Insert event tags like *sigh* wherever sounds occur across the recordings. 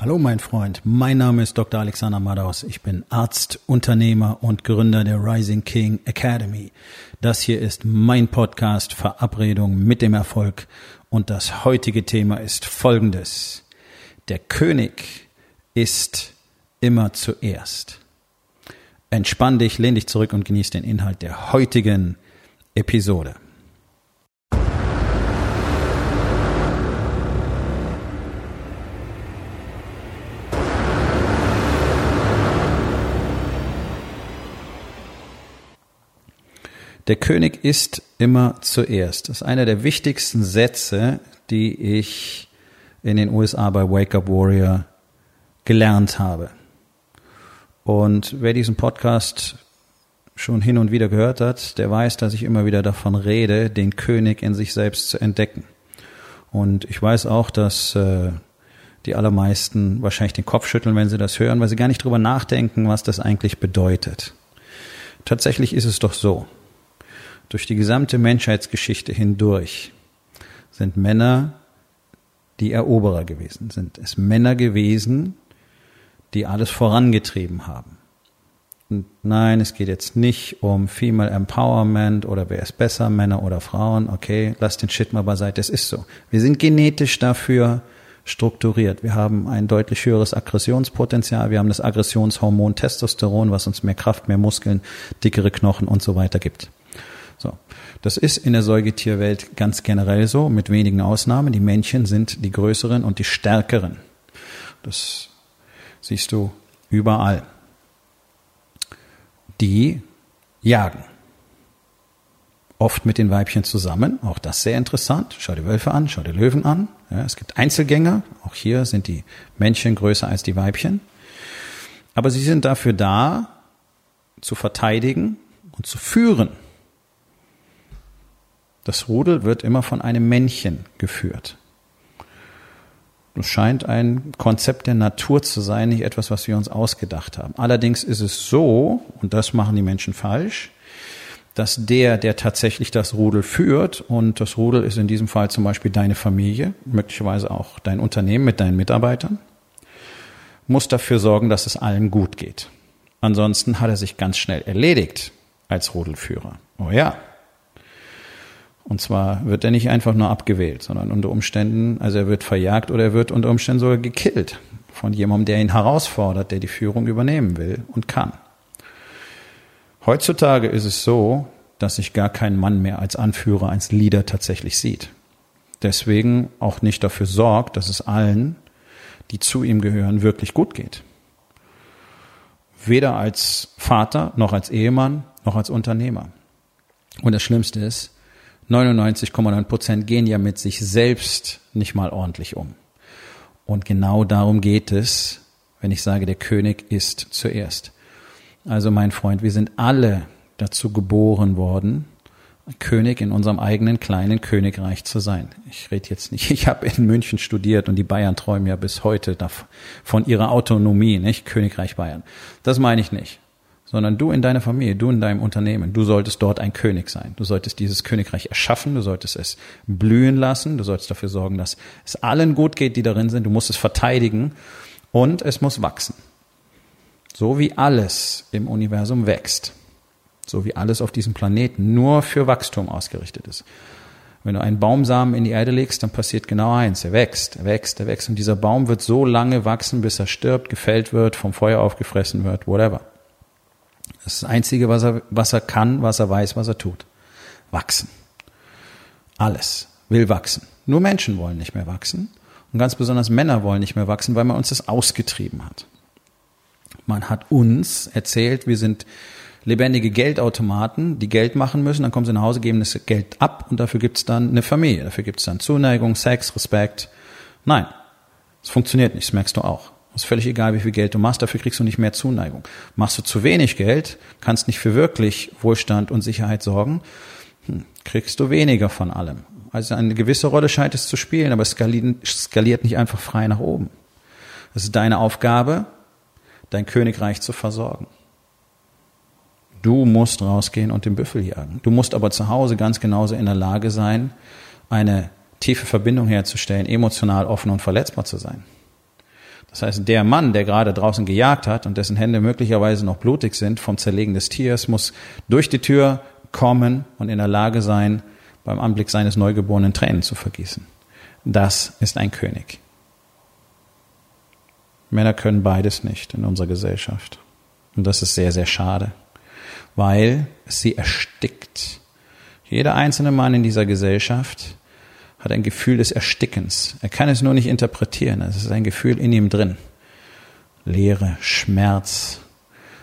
Hallo mein Freund, mein Name ist Dr. Alexander Madaus. Ich bin Arzt, Unternehmer und Gründer der Rising King Academy. Das hier ist mein Podcast Verabredung mit dem Erfolg und das heutige Thema ist folgendes. Der König ist immer zuerst. Entspann dich, lehn dich zurück und genieß den Inhalt der heutigen Episode. Der König ist immer zuerst. Das ist einer der wichtigsten Sätze, die ich in den USA bei Wake Up Warrior gelernt habe. Und wer diesen Podcast schon hin und wieder gehört hat, der weiß, dass ich immer wieder davon rede, den König in sich selbst zu entdecken. Und ich weiß auch, dass äh, die allermeisten wahrscheinlich den Kopf schütteln, wenn sie das hören, weil sie gar nicht drüber nachdenken, was das eigentlich bedeutet. Tatsächlich ist es doch so durch die gesamte Menschheitsgeschichte hindurch sind Männer die Eroberer gewesen, sind es Männer gewesen, die alles vorangetrieben haben. Und nein, es geht jetzt nicht um Female Empowerment oder wer ist besser, Männer oder Frauen. Okay, lass den Shit mal beiseite. Es ist so. Wir sind genetisch dafür strukturiert. Wir haben ein deutlich höheres Aggressionspotenzial. Wir haben das Aggressionshormon Testosteron, was uns mehr Kraft, mehr Muskeln, dickere Knochen und so weiter gibt. So. Das ist in der Säugetierwelt ganz generell so, mit wenigen Ausnahmen. Die Männchen sind die größeren und die stärkeren. Das siehst du überall. Die jagen. Oft mit den Weibchen zusammen, auch das sehr interessant. Schau die Wölfe an, schau die Löwen an. Ja, es gibt Einzelgänger, auch hier sind die Männchen größer als die Weibchen. Aber sie sind dafür da, zu verteidigen und zu führen. Das Rudel wird immer von einem Männchen geführt. Das scheint ein Konzept der Natur zu sein, nicht etwas, was wir uns ausgedacht haben. Allerdings ist es so, und das machen die Menschen falsch, dass der, der tatsächlich das Rudel führt, und das Rudel ist in diesem Fall zum Beispiel deine Familie, möglicherweise auch dein Unternehmen mit deinen Mitarbeitern, muss dafür sorgen, dass es allen gut geht. Ansonsten hat er sich ganz schnell erledigt als Rudelführer. Oh ja, und zwar wird er nicht einfach nur abgewählt, sondern unter Umständen, also er wird verjagt oder er wird unter Umständen sogar gekillt von jemandem, der ihn herausfordert, der die Führung übernehmen will und kann. Heutzutage ist es so, dass sich gar kein Mann mehr als Anführer, als Leader tatsächlich sieht. Deswegen auch nicht dafür sorgt, dass es allen, die zu ihm gehören, wirklich gut geht. Weder als Vater, noch als Ehemann, noch als Unternehmer. Und das Schlimmste ist, 99,9 Prozent gehen ja mit sich selbst nicht mal ordentlich um. Und genau darum geht es, wenn ich sage, der König ist zuerst. Also mein Freund, wir sind alle dazu geboren worden, König in unserem eigenen kleinen Königreich zu sein. Ich rede jetzt nicht, *laughs* ich habe in München studiert und die Bayern träumen ja bis heute von ihrer Autonomie, nicht Königreich Bayern. Das meine ich nicht sondern du in deiner Familie, du in deinem Unternehmen, du solltest dort ein König sein. Du solltest dieses Königreich erschaffen, du solltest es blühen lassen, du solltest dafür sorgen, dass es allen gut geht, die darin sind, du musst es verteidigen und es muss wachsen. So wie alles im Universum wächst, so wie alles auf diesem Planeten nur für Wachstum ausgerichtet ist. Wenn du einen Baumsamen in die Erde legst, dann passiert genau eins. Er wächst, er wächst, er wächst. Und dieser Baum wird so lange wachsen, bis er stirbt, gefällt wird, vom Feuer aufgefressen wird, whatever. Das ist das Einzige, was er, was er kann, was er weiß, was er tut. Wachsen. Alles will wachsen. Nur Menschen wollen nicht mehr wachsen. Und ganz besonders Männer wollen nicht mehr wachsen, weil man uns das ausgetrieben hat. Man hat uns erzählt, wir sind lebendige Geldautomaten, die Geld machen müssen, dann kommen sie nach Hause, geben das Geld ab und dafür gibt es dann eine Familie. Dafür gibt es dann Zuneigung, Sex, Respekt. Nein, es funktioniert nicht, das merkst du auch. Ist völlig egal, wie viel Geld du machst, dafür kriegst du nicht mehr Zuneigung. Machst du zu wenig Geld, kannst nicht für wirklich Wohlstand und Sicherheit sorgen, hm, kriegst du weniger von allem. Also eine gewisse Rolle scheint es zu spielen, aber es skaliert nicht einfach frei nach oben. Es ist deine Aufgabe, dein Königreich zu versorgen. Du musst rausgehen und den Büffel jagen. Du musst aber zu Hause ganz genauso in der Lage sein, eine tiefe Verbindung herzustellen, emotional offen und verletzbar zu sein. Das heißt, der Mann, der gerade draußen gejagt hat und dessen Hände möglicherweise noch blutig sind vom Zerlegen des Tiers, muss durch die Tür kommen und in der Lage sein, beim Anblick seines Neugeborenen Tränen zu vergießen. Das ist ein König. Männer können beides nicht in unserer Gesellschaft. Und das ist sehr, sehr schade, weil sie erstickt. Jeder einzelne Mann in dieser Gesellschaft hat ein Gefühl des Erstickens. Er kann es nur nicht interpretieren. Es ist ein Gefühl in ihm drin. Leere, Schmerz.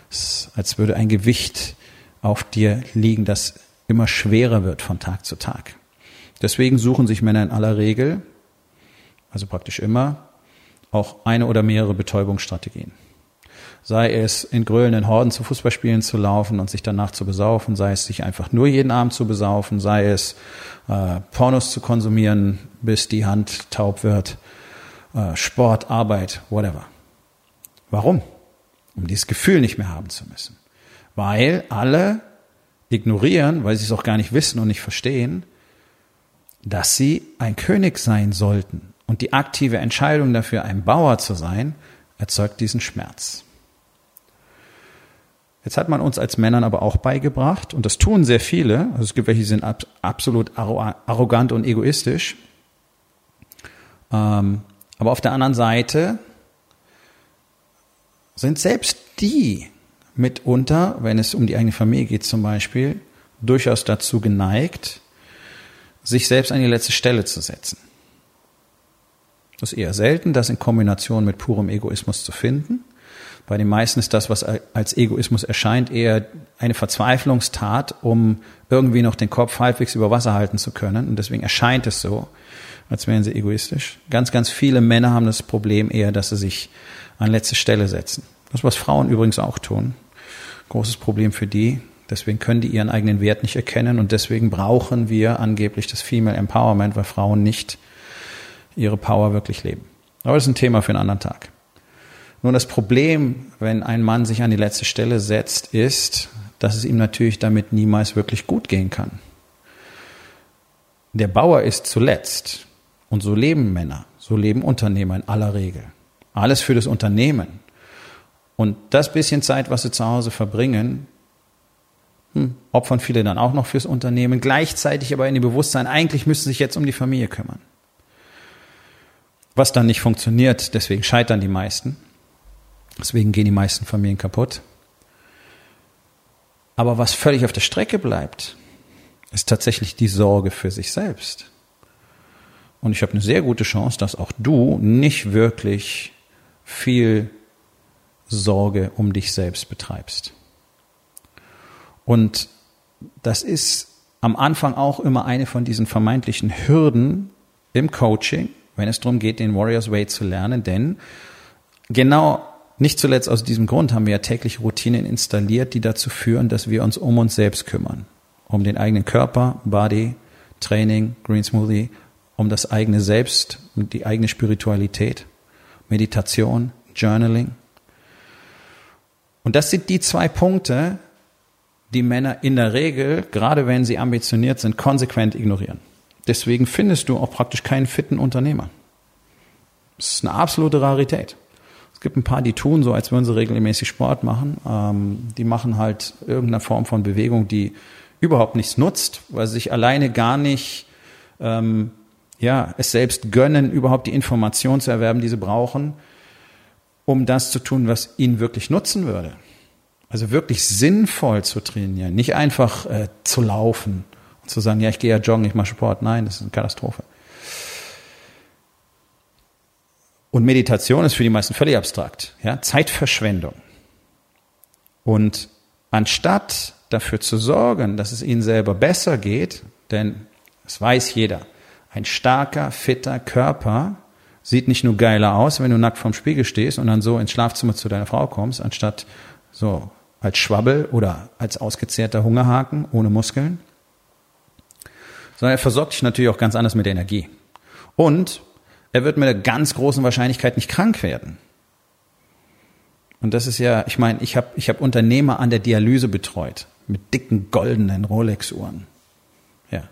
Es ist, als würde ein Gewicht auf dir liegen, das immer schwerer wird von Tag zu Tag. Deswegen suchen sich Männer in aller Regel, also praktisch immer, auch eine oder mehrere Betäubungsstrategien. Sei es in grölenden Horden zu Fußballspielen zu laufen und sich danach zu besaufen, sei es sich einfach nur jeden Abend zu besaufen, sei es äh, Pornos zu konsumieren, bis die Hand taub wird, äh, Sport, Arbeit, whatever. Warum? Um dieses Gefühl nicht mehr haben zu müssen. Weil alle ignorieren, weil sie es auch gar nicht wissen und nicht verstehen, dass sie ein König sein sollten. Und die aktive Entscheidung dafür, ein Bauer zu sein, erzeugt diesen Schmerz. Jetzt hat man uns als Männern aber auch beigebracht, und das tun sehr viele, also es gibt welche, die sind absolut arrogant und egoistisch, ähm, aber auf der anderen Seite sind selbst die mitunter, wenn es um die eigene Familie geht zum Beispiel, durchaus dazu geneigt, sich selbst an die letzte Stelle zu setzen. Das ist eher selten, das in Kombination mit purem Egoismus zu finden. Bei den meisten ist das, was als Egoismus erscheint, eher eine Verzweiflungstat, um irgendwie noch den Kopf halbwegs über Wasser halten zu können. Und deswegen erscheint es so, als wären sie egoistisch. Ganz, ganz viele Männer haben das Problem eher, dass sie sich an letzte Stelle setzen. Das, was Frauen übrigens auch tun. Großes Problem für die. Deswegen können die ihren eigenen Wert nicht erkennen und deswegen brauchen wir angeblich das Female Empowerment, weil Frauen nicht ihre Power wirklich leben. Aber das ist ein Thema für einen anderen Tag. Nun, das Problem, wenn ein Mann sich an die letzte Stelle setzt, ist, dass es ihm natürlich damit niemals wirklich gut gehen kann. Der Bauer ist zuletzt. Und so leben Männer, so leben Unternehmer in aller Regel. Alles für das Unternehmen. Und das bisschen Zeit, was sie zu Hause verbringen, hm, opfern viele dann auch noch fürs Unternehmen, gleichzeitig aber in dem Bewusstsein, eigentlich müssen sie sich jetzt um die Familie kümmern. Was dann nicht funktioniert, deswegen scheitern die meisten. Deswegen gehen die meisten Familien kaputt. Aber was völlig auf der Strecke bleibt, ist tatsächlich die Sorge für sich selbst. Und ich habe eine sehr gute Chance, dass auch du nicht wirklich viel Sorge um dich selbst betreibst. Und das ist am Anfang auch immer eine von diesen vermeintlichen Hürden im Coaching, wenn es darum geht, den Warriors Way zu lernen. Denn genau nicht zuletzt aus diesem Grund haben wir ja tägliche Routinen installiert, die dazu führen, dass wir uns um uns selbst kümmern. Um den eigenen Körper, Body, Training, Green Smoothie, um das eigene Selbst, die eigene Spiritualität, Meditation, Journaling. Und das sind die zwei Punkte, die Männer in der Regel, gerade wenn sie ambitioniert sind, konsequent ignorieren. Deswegen findest du auch praktisch keinen fitten Unternehmer. Das ist eine absolute Rarität. Es gibt ein paar, die tun so, als würden sie regelmäßig Sport machen. Ähm, die machen halt irgendeine Form von Bewegung, die überhaupt nichts nutzt, weil sie sich alleine gar nicht ähm, ja, es selbst gönnen, überhaupt die Information zu erwerben, die sie brauchen, um das zu tun, was ihnen wirklich nutzen würde. Also wirklich sinnvoll zu trainieren, nicht einfach äh, zu laufen und zu sagen, ja, ich gehe ja joggen, ich mache Sport. Nein, das ist eine Katastrophe. Und Meditation ist für die meisten völlig abstrakt. Ja? Zeitverschwendung. Und anstatt dafür zu sorgen, dass es ihnen selber besser geht, denn es weiß jeder, ein starker, fitter Körper sieht nicht nur geiler aus, wenn du nackt vorm Spiegel stehst und dann so ins Schlafzimmer zu deiner Frau kommst, anstatt so als Schwabbel oder als ausgezehrter Hungerhaken ohne Muskeln, sondern er versorgt dich natürlich auch ganz anders mit Energie. Und er wird mit einer ganz großen Wahrscheinlichkeit nicht krank werden. Und das ist ja, ich meine, ich habe ich hab Unternehmer an der Dialyse betreut mit dicken goldenen Rolex-Uhren. Ja,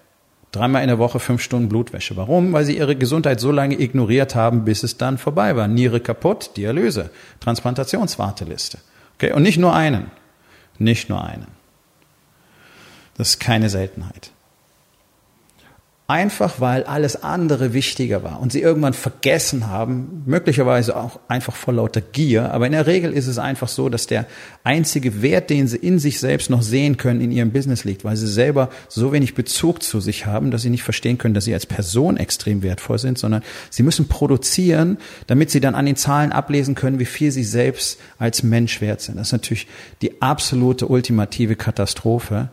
Dreimal in der Woche fünf Stunden Blutwäsche. Warum? Weil sie ihre Gesundheit so lange ignoriert haben, bis es dann vorbei war. Niere kaputt, Dialyse, Transplantationswarteliste. Okay, und nicht nur einen. Nicht nur einen. Das ist keine Seltenheit. Einfach weil alles andere wichtiger war und sie irgendwann vergessen haben, möglicherweise auch einfach vor lauter Gier, aber in der Regel ist es einfach so, dass der einzige Wert, den sie in sich selbst noch sehen können, in ihrem Business liegt, weil sie selber so wenig Bezug zu sich haben, dass sie nicht verstehen können, dass sie als Person extrem wertvoll sind, sondern sie müssen produzieren, damit sie dann an den Zahlen ablesen können, wie viel sie selbst als Mensch wert sind. Das ist natürlich die absolute ultimative Katastrophe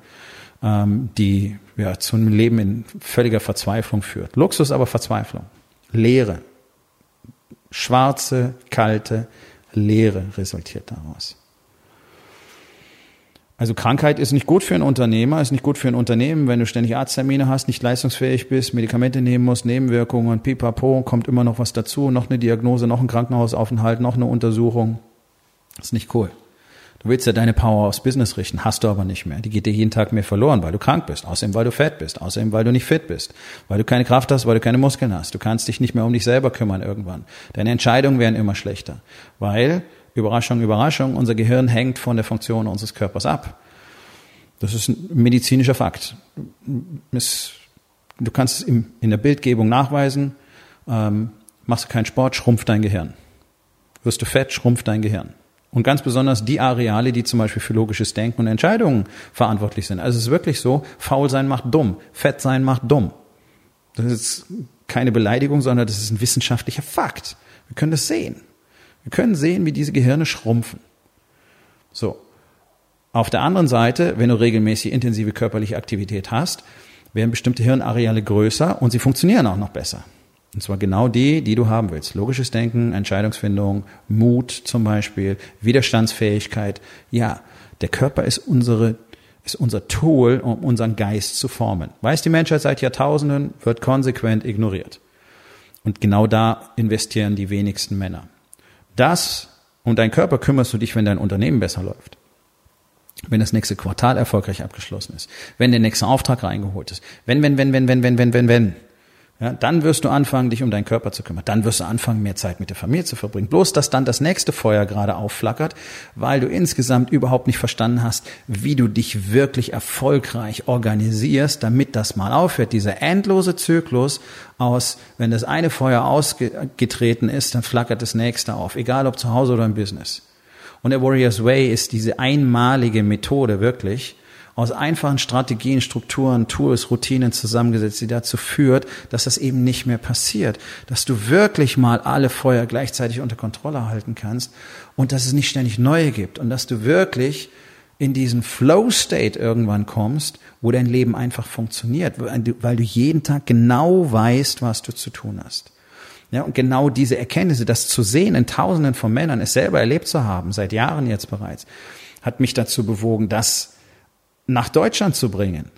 ähm, die ja, zu einem Leben in völliger Verzweiflung führt. Luxus, aber Verzweiflung. Leere. Schwarze, kalte Leere resultiert daraus. Also Krankheit ist nicht gut für einen Unternehmer, ist nicht gut für ein Unternehmen, wenn du ständig Arzttermine hast, nicht leistungsfähig bist, Medikamente nehmen musst, Nebenwirkungen, pipapo, kommt immer noch was dazu, noch eine Diagnose, noch ein Krankenhausaufenthalt, noch eine Untersuchung. Ist nicht cool. Du willst ja deine Power aufs Business richten, hast du aber nicht mehr. Die geht dir jeden Tag mehr verloren, weil du krank bist, außerdem weil du fett bist, außerdem weil du nicht fit bist, weil du keine Kraft hast, weil du keine Muskeln hast. Du kannst dich nicht mehr um dich selber kümmern irgendwann. Deine Entscheidungen werden immer schlechter, weil Überraschung, Überraschung, unser Gehirn hängt von der Funktion unseres Körpers ab. Das ist ein medizinischer Fakt. Du kannst es in der Bildgebung nachweisen. Ähm, machst du keinen Sport, schrumpft dein Gehirn. Wirst du fett, schrumpft dein Gehirn. Und ganz besonders die Areale, die zum Beispiel für logisches Denken und Entscheidungen verantwortlich sind. Also es ist wirklich so, faul sein macht dumm, fett sein macht dumm. Das ist keine Beleidigung, sondern das ist ein wissenschaftlicher Fakt. Wir können das sehen. Wir können sehen, wie diese Gehirne schrumpfen. So. Auf der anderen Seite, wenn du regelmäßig intensive körperliche Aktivität hast, werden bestimmte Hirnareale größer und sie funktionieren auch noch besser. Und zwar genau die, die du haben willst. Logisches Denken, Entscheidungsfindung, Mut zum Beispiel, Widerstandsfähigkeit. Ja, der Körper ist unsere, ist unser Tool, um unseren Geist zu formen. Weiß die Menschheit seit Jahrtausenden, wird konsequent ignoriert. Und genau da investieren die wenigsten Männer. Das um deinen Körper kümmerst du dich, wenn dein Unternehmen besser läuft. Wenn das nächste Quartal erfolgreich abgeschlossen ist. Wenn der nächste Auftrag reingeholt ist. Wenn, wenn, wenn, wenn, wenn, wenn, wenn, wenn, wenn. Ja, dann wirst du anfangen, dich um deinen Körper zu kümmern. Dann wirst du anfangen, mehr Zeit mit der Familie zu verbringen. Bloß, dass dann das nächste Feuer gerade aufflackert, weil du insgesamt überhaupt nicht verstanden hast, wie du dich wirklich erfolgreich organisierst, damit das mal aufhört. Dieser endlose Zyklus aus, wenn das eine Feuer ausgetreten ist, dann flackert das nächste auf. Egal ob zu Hause oder im Business. Und der Warrior's Way ist diese einmalige Methode wirklich, aus einfachen Strategien, Strukturen, Tools, Routinen zusammengesetzt, die dazu führt, dass das eben nicht mehr passiert, dass du wirklich mal alle Feuer gleichzeitig unter Kontrolle halten kannst und dass es nicht ständig neue gibt und dass du wirklich in diesen Flow-State irgendwann kommst, wo dein Leben einfach funktioniert, weil du jeden Tag genau weißt, was du zu tun hast. Ja, und genau diese Erkenntnisse, das zu sehen in Tausenden von Männern, es selber erlebt zu haben, seit Jahren jetzt bereits, hat mich dazu bewogen, das nach Deutschland zu bringen.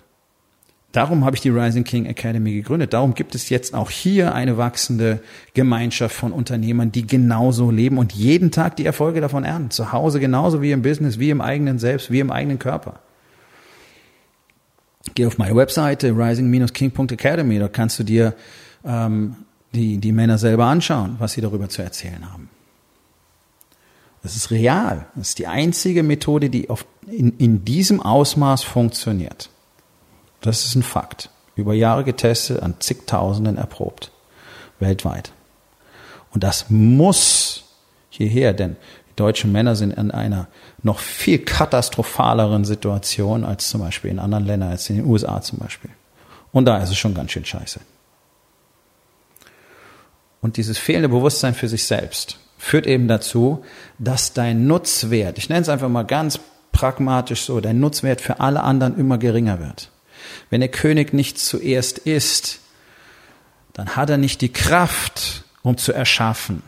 Darum habe ich die Rising King Academy gegründet. Darum gibt es jetzt auch hier eine wachsende Gemeinschaft von Unternehmern, die genauso leben und jeden Tag die Erfolge davon ernten. Zu Hause genauso wie im Business, wie im eigenen Selbst, wie im eigenen Körper. Geh auf meine Webseite rising-king.academy. Da kannst du dir ähm, die, die Männer selber anschauen, was sie darüber zu erzählen haben. Das ist real. Das ist die einzige Methode, die auf, in, in diesem Ausmaß funktioniert. Das ist ein Fakt. Über Jahre getestet, an zigtausenden erprobt. Weltweit. Und das muss hierher, denn die deutschen Männer sind in einer noch viel katastrophaleren Situation als zum Beispiel in anderen Ländern, als in den USA zum Beispiel. Und da ist es schon ganz schön scheiße. Und dieses fehlende Bewusstsein für sich selbst, führt eben dazu, dass dein Nutzwert, ich nenne es einfach mal ganz pragmatisch so, dein Nutzwert für alle anderen immer geringer wird. Wenn der König nicht zuerst ist, dann hat er nicht die Kraft, um zu erschaffen,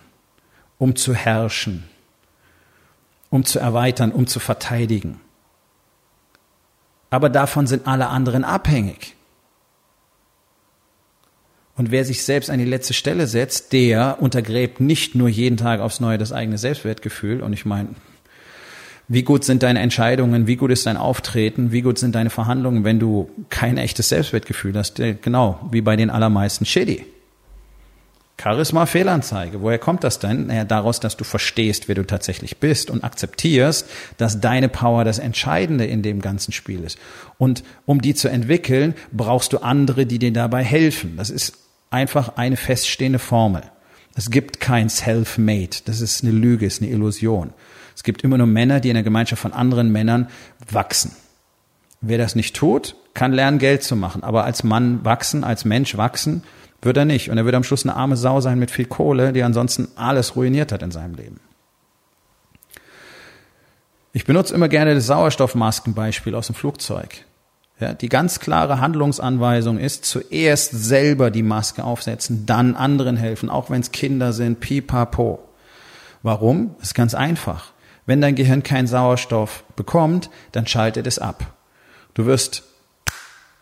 um zu herrschen, um zu erweitern, um zu verteidigen. Aber davon sind alle anderen abhängig. Und wer sich selbst an die letzte Stelle setzt, der untergräbt nicht nur jeden Tag aufs Neue das eigene Selbstwertgefühl. Und ich meine, Wie gut sind deine Entscheidungen? Wie gut ist dein Auftreten? Wie gut sind deine Verhandlungen, wenn du kein echtes Selbstwertgefühl hast? Äh, genau, wie bei den allermeisten Shitty. Charisma Fehlanzeige. Woher kommt das denn? Naja, daraus, dass du verstehst, wer du tatsächlich bist und akzeptierst, dass deine Power das Entscheidende in dem ganzen Spiel ist. Und um die zu entwickeln, brauchst du andere, die dir dabei helfen. Das ist einfach eine feststehende Formel. Es gibt kein Self-Made. Das ist eine Lüge, ist eine Illusion. Es gibt immer nur Männer, die in der Gemeinschaft von anderen Männern wachsen. Wer das nicht tut, kann lernen, Geld zu machen. Aber als Mann wachsen, als Mensch wachsen, wird er nicht. Und er wird am Schluss eine arme Sau sein mit viel Kohle, die ansonsten alles ruiniert hat in seinem Leben. Ich benutze immer gerne das Sauerstoffmaskenbeispiel aus dem Flugzeug. Ja, die ganz klare Handlungsanweisung ist, zuerst selber die Maske aufsetzen, dann anderen helfen, auch wenn es Kinder sind, pipapo. Warum? Ist ganz einfach. Wenn dein Gehirn keinen Sauerstoff bekommt, dann schaltet es ab. Du wirst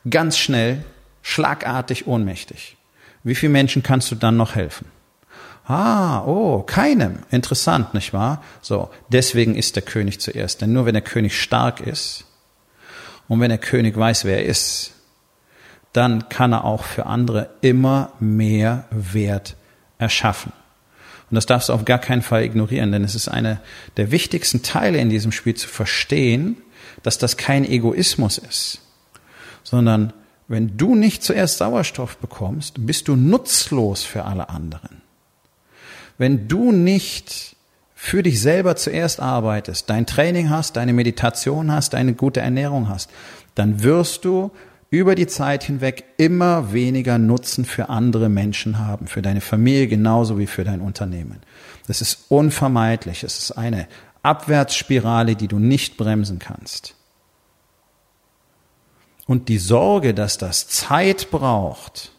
ganz schnell, schlagartig ohnmächtig. Wie vielen Menschen kannst du dann noch helfen? Ah, oh, keinem. Interessant, nicht wahr? So, deswegen ist der König zuerst. Denn nur wenn der König stark ist und wenn der König weiß, wer er ist, dann kann er auch für andere immer mehr Wert erschaffen. Und das darfst du auf gar keinen Fall ignorieren, denn es ist eine der wichtigsten Teile in diesem Spiel zu verstehen, dass das kein Egoismus ist, sondern wenn du nicht zuerst Sauerstoff bekommst, bist du nutzlos für alle anderen. Wenn du nicht für dich selber zuerst arbeitest, dein Training hast, deine Meditation hast, deine gute Ernährung hast, dann wirst du über die Zeit hinweg immer weniger Nutzen für andere Menschen haben, für deine Familie genauso wie für dein Unternehmen. Das ist unvermeidlich. Es ist eine Abwärtsspirale, die du nicht bremsen kannst. Und die Sorge, dass das Zeit braucht,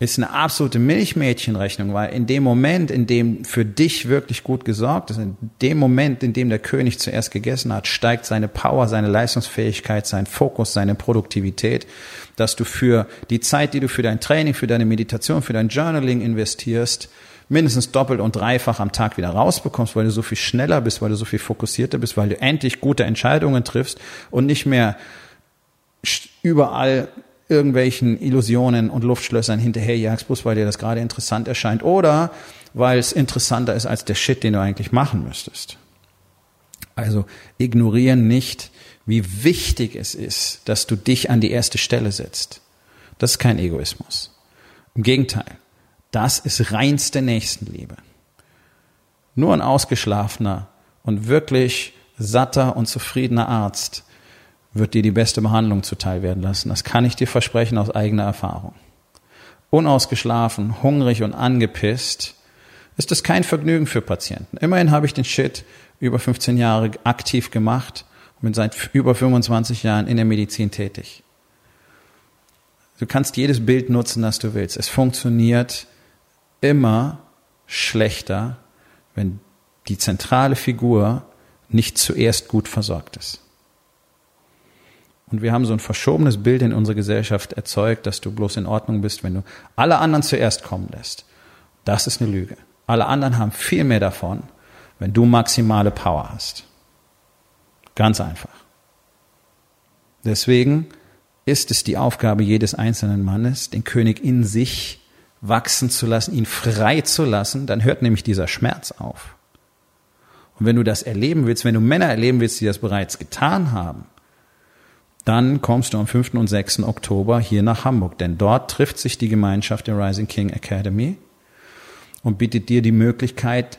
ist eine absolute Milchmädchenrechnung, weil in dem Moment, in dem für dich wirklich gut gesorgt ist, in dem Moment, in dem der König zuerst gegessen hat, steigt seine Power, seine Leistungsfähigkeit, sein Fokus, seine Produktivität, dass du für die Zeit, die du für dein Training, für deine Meditation, für dein Journaling investierst, mindestens doppelt und dreifach am Tag wieder rausbekommst, weil du so viel schneller bist, weil du so viel fokussierter bist, weil du endlich gute Entscheidungen triffst und nicht mehr überall irgendwelchen Illusionen und Luftschlössern hinterherjagst, bloß weil dir das gerade interessant erscheint oder weil es interessanter ist als der Shit, den du eigentlich machen müsstest. Also ignorieren nicht, wie wichtig es ist, dass du dich an die erste Stelle setzt. Das ist kein Egoismus. Im Gegenteil, das ist reinste Nächstenliebe. Nur ein ausgeschlafener und wirklich satter und zufriedener Arzt wird dir die beste Behandlung zuteil werden lassen. Das kann ich dir versprechen aus eigener Erfahrung. Unausgeschlafen, hungrig und angepisst ist es kein Vergnügen für Patienten. Immerhin habe ich den Shit über 15 Jahre aktiv gemacht und bin seit über 25 Jahren in der Medizin tätig. Du kannst jedes Bild nutzen, das du willst. Es funktioniert immer schlechter, wenn die zentrale Figur nicht zuerst gut versorgt ist. Und wir haben so ein verschobenes Bild in unserer Gesellschaft erzeugt, dass du bloß in Ordnung bist, wenn du alle anderen zuerst kommen lässt. Das ist eine Lüge. Alle anderen haben viel mehr davon, wenn du maximale Power hast. Ganz einfach. Deswegen ist es die Aufgabe jedes einzelnen Mannes, den König in sich wachsen zu lassen, ihn frei zu lassen, dann hört nämlich dieser Schmerz auf. Und wenn du das erleben willst, wenn du Männer erleben willst, die das bereits getan haben, dann kommst du am 5. und 6. Oktober hier nach Hamburg, denn dort trifft sich die Gemeinschaft der Rising King Academy und bietet dir die Möglichkeit,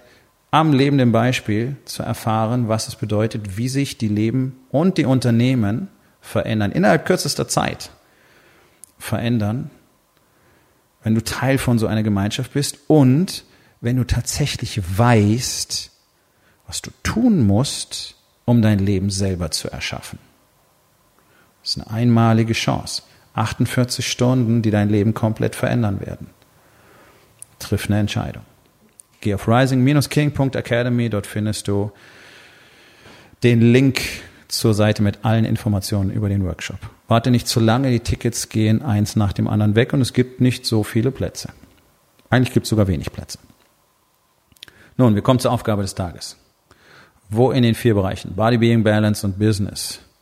am lebenden Beispiel zu erfahren, was es bedeutet, wie sich die Leben und die Unternehmen verändern, innerhalb kürzester Zeit verändern, wenn du Teil von so einer Gemeinschaft bist und wenn du tatsächlich weißt, was du tun musst, um dein Leben selber zu erschaffen. Das ist eine einmalige Chance. 48 Stunden, die dein Leben komplett verändern werden. Triff eine Entscheidung. Geh auf rising-king.academy, dort findest du den Link zur Seite mit allen Informationen über den Workshop. Warte nicht zu lange, die Tickets gehen eins nach dem anderen weg und es gibt nicht so viele Plätze. Eigentlich gibt es sogar wenig Plätze. Nun, wir kommen zur Aufgabe des Tages. Wo in den vier Bereichen Body, Being, Balance und Business